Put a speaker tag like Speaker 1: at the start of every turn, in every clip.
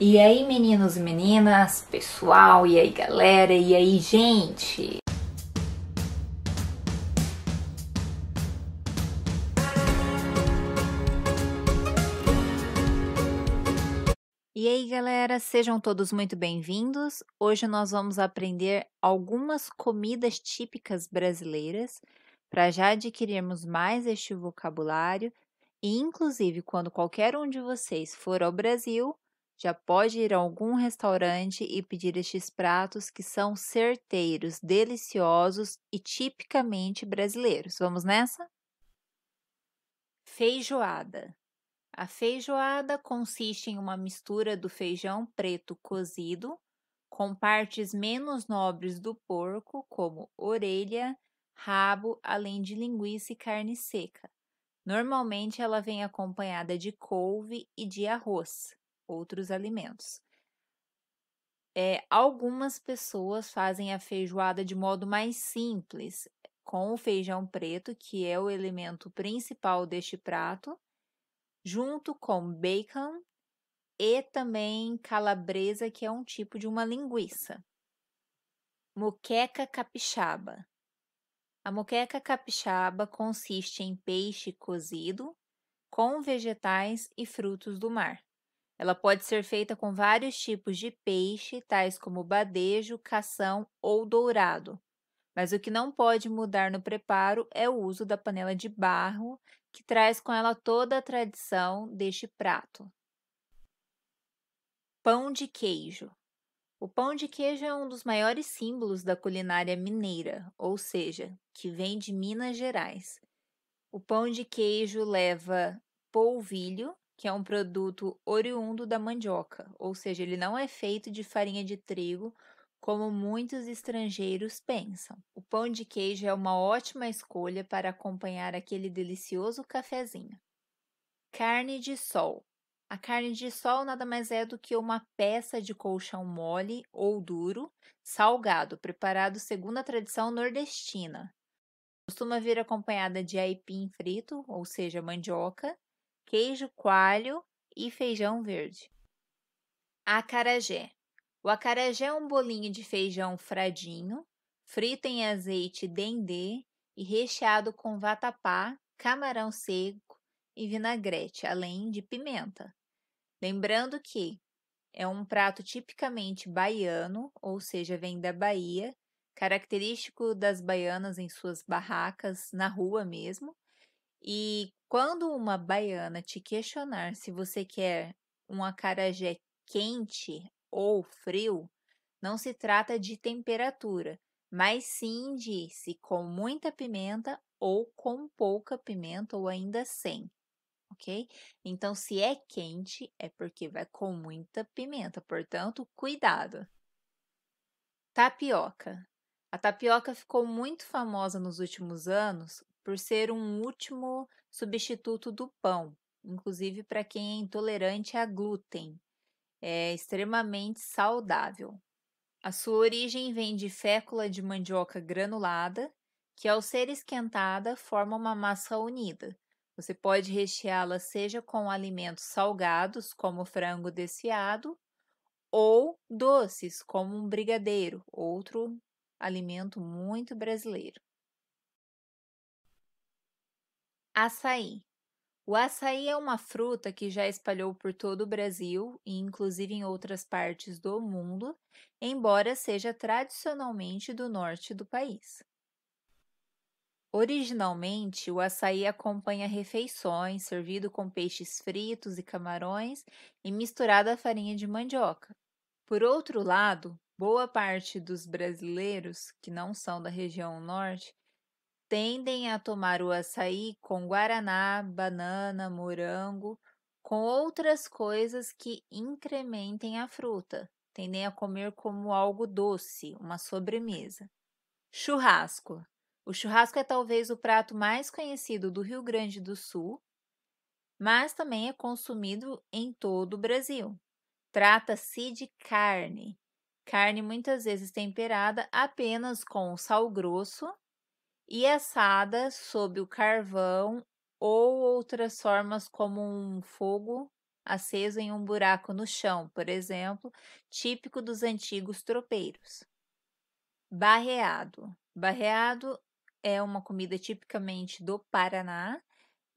Speaker 1: E aí, meninos e meninas, pessoal, e aí, galera, e aí, gente? E aí, galera, sejam todos muito bem-vindos. Hoje nós vamos aprender algumas comidas típicas brasileiras para já adquirirmos mais este vocabulário e, inclusive, quando qualquer um de vocês for ao Brasil, já pode ir a algum restaurante e pedir estes pratos que são certeiros, deliciosos e tipicamente brasileiros. Vamos nessa? Feijoada. A feijoada consiste em uma mistura do feijão preto cozido com partes menos nobres do porco, como orelha, rabo, além de linguiça e carne seca. Normalmente ela vem acompanhada de couve e de arroz outros alimentos. É, algumas pessoas fazem a feijoada de modo mais simples, com o feijão preto, que é o elemento principal deste prato, junto com bacon e também calabresa, que é um tipo de uma linguiça. Moqueca capixaba. A moqueca capixaba consiste em peixe cozido com vegetais e frutos do mar. Ela pode ser feita com vários tipos de peixe, tais como badejo, cação ou dourado. Mas o que não pode mudar no preparo é o uso da panela de barro, que traz com ela toda a tradição deste prato. Pão de queijo. O pão de queijo é um dos maiores símbolos da culinária mineira, ou seja, que vem de Minas Gerais. O pão de queijo leva polvilho, que é um produto oriundo da mandioca, ou seja, ele não é feito de farinha de trigo, como muitos estrangeiros pensam. O pão de queijo é uma ótima escolha para acompanhar aquele delicioso cafezinho. Carne de sol. A carne de sol nada mais é do que uma peça de colchão mole ou duro, salgado, preparado segundo a tradição nordestina. Costuma vir acompanhada de aipim frito, ou seja, mandioca, queijo coalho e feijão verde. Acarajé. O acarajé é um bolinho de feijão fradinho, frito em azeite dendê e recheado com vatapá, camarão seco e vinagrete, além de pimenta. Lembrando que é um prato tipicamente baiano, ou seja, vem da Bahia, característico das baianas em suas barracas na rua mesmo, e quando uma baiana te questionar se você quer um acarajé quente ou frio, não se trata de temperatura, mas sim de se com muita pimenta ou com pouca pimenta ou ainda sem, ok? Então, se é quente, é porque vai com muita pimenta, portanto, cuidado. Tapioca. A tapioca ficou muito famosa nos últimos anos por ser um último substituto do pão, inclusive para quem é intolerante a glúten. É extremamente saudável. A sua origem vem de fécula de mandioca granulada, que ao ser esquentada forma uma massa unida. Você pode recheá-la seja com alimentos salgados, como frango desfiado, ou doces, como um brigadeiro, outro alimento muito brasileiro. Açaí. O açaí é uma fruta que já espalhou por todo o Brasil e inclusive em outras partes do mundo, embora seja tradicionalmente do norte do país. Originalmente, o açaí acompanha refeições, servido com peixes fritos e camarões e misturado à farinha de mandioca. Por outro lado, boa parte dos brasileiros que não são da região norte tendem a tomar o açaí com guaraná, banana, morango, com outras coisas que incrementem a fruta. Tendem a comer como algo doce, uma sobremesa. Churrasco. O churrasco é talvez o prato mais conhecido do Rio Grande do Sul, mas também é consumido em todo o Brasil. Trata-se de carne, carne muitas vezes temperada apenas com sal grosso e assada sob o carvão ou outras formas como um fogo aceso em um buraco no chão, por exemplo, típico dos antigos tropeiros. Barreado. Barreado é uma comida tipicamente do Paraná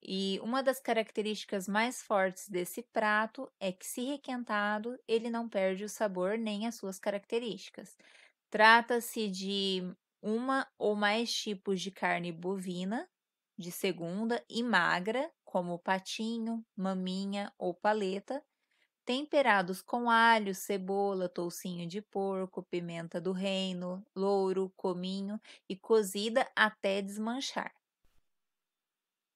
Speaker 1: e uma das características mais fortes desse prato é que, se requentado, ele não perde o sabor nem as suas características. Trata-se de uma ou mais tipos de carne bovina, de segunda e magra, como patinho, maminha ou paleta, temperados com alho, cebola, toucinho de porco, pimenta do reino, louro, cominho e cozida até desmanchar.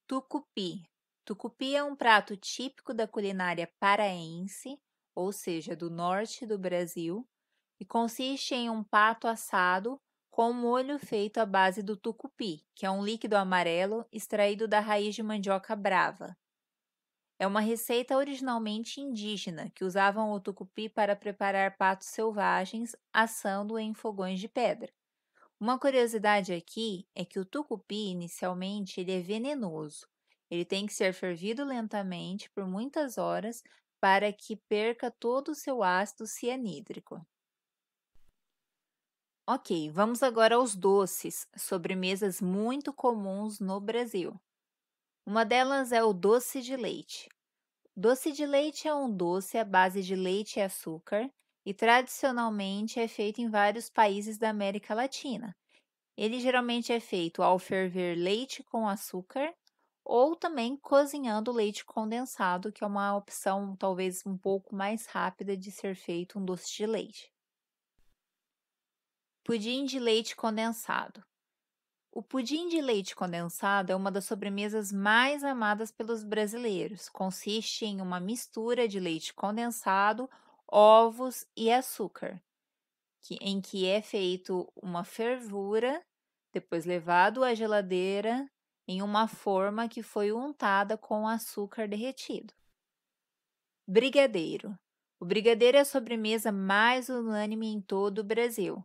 Speaker 1: Tucupi. Tucupi é um prato típico da culinária paraense, ou seja, do norte do Brasil, e consiste em um pato assado com molho feito à base do tucupi, que é um líquido amarelo extraído da raiz de mandioca brava. É uma receita originalmente indígena, que usavam o tucupi para preparar patos selvagens assando em fogões de pedra. Uma curiosidade aqui é que o tucupi, inicialmente, ele é venenoso. Ele tem que ser fervido lentamente por muitas horas para que perca todo o seu ácido cianídrico. Ok, vamos agora aos doces, sobremesas muito comuns no Brasil. Uma delas é o doce de leite. Doce de leite é um doce à base de leite e açúcar e tradicionalmente é feito em vários países da América Latina. Ele geralmente é feito ao ferver leite com açúcar ou também cozinhando leite condensado, que é uma opção talvez um pouco mais rápida de ser feito um doce de leite. Pudim de leite condensado. O pudim de leite condensado é uma das sobremesas mais amadas pelos brasileiros. Consiste em uma mistura de leite condensado ovos e açúcar, que, em que é feito uma fervura, depois levado à geladeira em uma forma que foi untada com açúcar derretido. Brigadeiro. O brigadeiro é a sobremesa mais unânime em todo o Brasil.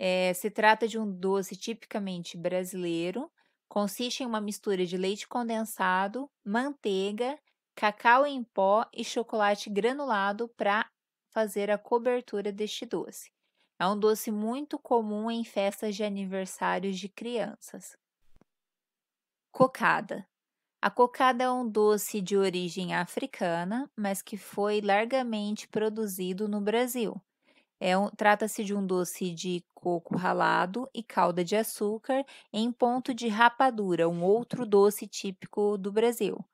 Speaker 1: É, se trata de um doce tipicamente brasileiro, consiste em uma mistura de leite condensado, manteiga, cacau em pó e chocolate granulado para fazer a cobertura deste doce. É um doce muito comum em festas de aniversários de crianças. Cocada. A cocada é um doce de origem africana, mas que foi largamente produzido no Brasil. É um, Trata-se de um doce de coco ralado e calda de açúcar em ponto de rapadura, um outro doce típico do Brasil.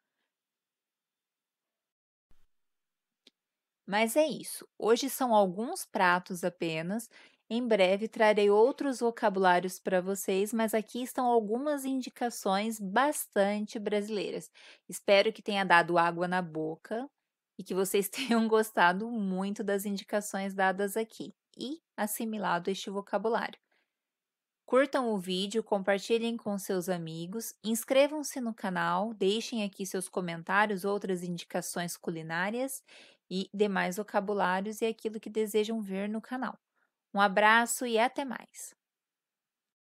Speaker 1: Mas é isso. Hoje são alguns pratos apenas. Em breve trarei outros vocabulários para vocês, mas aqui estão algumas indicações bastante brasileiras. Espero que tenha dado água na boca e que vocês tenham gostado muito das indicações dadas aqui e assimilado este vocabulário. Curtam o vídeo, compartilhem com seus amigos, inscrevam-se no canal, deixem aqui seus comentários, outras indicações culinárias e demais vocabulários e aquilo que desejam ver no canal. Um abraço e até mais!